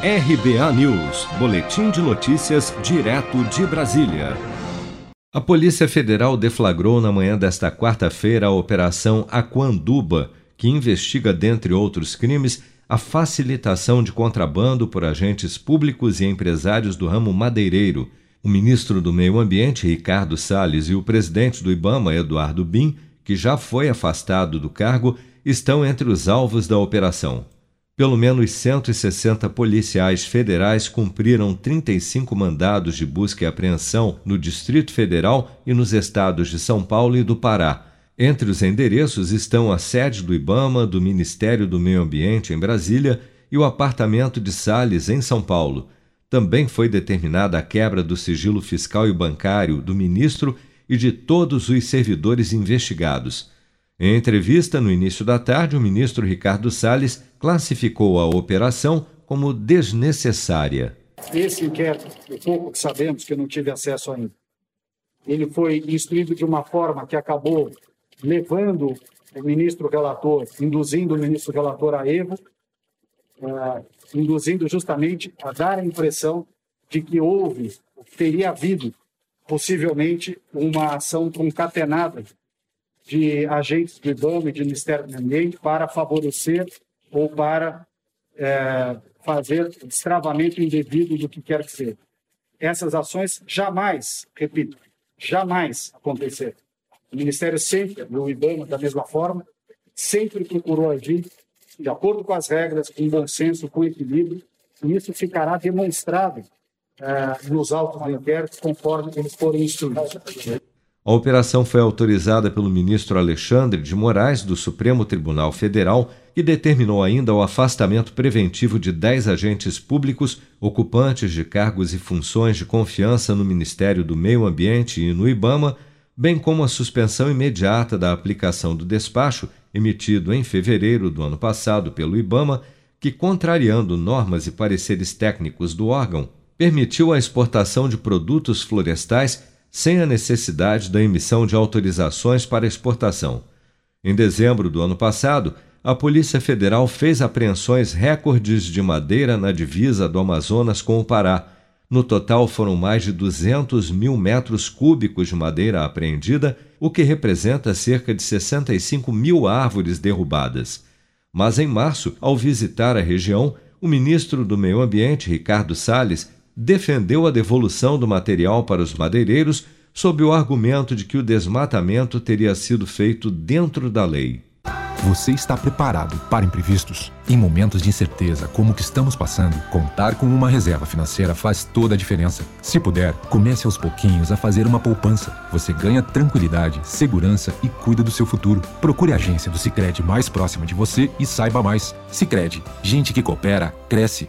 RBA News, Boletim de Notícias, direto de Brasília. A Polícia Federal deflagrou na manhã desta quarta-feira a Operação Aquanduba, que investiga, dentre outros crimes, a facilitação de contrabando por agentes públicos e empresários do ramo madeireiro. O ministro do Meio Ambiente, Ricardo Salles, e o presidente do Ibama, Eduardo Bin, que já foi afastado do cargo, estão entre os alvos da operação pelo menos 160 policiais federais cumpriram 35 mandados de busca e apreensão no Distrito Federal e nos estados de São Paulo e do Pará. Entre os endereços estão a sede do Ibama, do Ministério do Meio Ambiente em Brasília e o apartamento de Salles em São Paulo. Também foi determinada a quebra do sigilo fiscal e bancário do ministro e de todos os servidores investigados. Em entrevista no início da tarde, o ministro Ricardo Salles classificou a operação como desnecessária. Esse inquérito, o pouco que sabemos, que eu não tive acesso ainda, ele foi instruído de uma forma que acabou levando o ministro relator, induzindo o ministro relator a erro, uh, induzindo justamente a dar a impressão de que houve, teria havido, possivelmente, uma ação concatenada de agentes do IBAMA e do Ministério do Ambiente para favorecer ou para é, fazer destravamento indevido do que quer que seja. Essas ações jamais, repito, jamais aconteceram. O Ministério sempre, o IBAMA da mesma forma, sempre procurou agir de acordo com as regras, com bom senso, com equilíbrio, e isso ficará demonstrado é, nos autos do inquérito conforme eles forem instruídos. A operação foi autorizada pelo ministro Alexandre de Moraes, do Supremo Tribunal Federal, que determinou ainda o afastamento preventivo de dez agentes públicos ocupantes de cargos e funções de confiança no Ministério do Meio Ambiente e no IBAMA, bem como a suspensão imediata da aplicação do despacho emitido em fevereiro do ano passado pelo IBAMA, que, contrariando normas e pareceres técnicos do órgão, permitiu a exportação de produtos florestais sem a necessidade da emissão de autorizações para exportação. Em dezembro do ano passado, a Polícia Federal fez apreensões recordes de madeira na divisa do Amazonas com o Pará. No total, foram mais de 200 mil metros cúbicos de madeira apreendida, o que representa cerca de 65 mil árvores derrubadas. Mas em março, ao visitar a região, o ministro do Meio Ambiente, Ricardo Salles, defendeu a devolução do material para os madeireiros sob o argumento de que o desmatamento teria sido feito dentro da lei. Você está preparado para imprevistos? Em momentos de incerteza como o que estamos passando, contar com uma reserva financeira faz toda a diferença. Se puder, comece aos pouquinhos a fazer uma poupança. Você ganha tranquilidade, segurança e cuida do seu futuro. Procure a agência do Sicredi mais próxima de você e saiba mais. Sicredi, gente que coopera cresce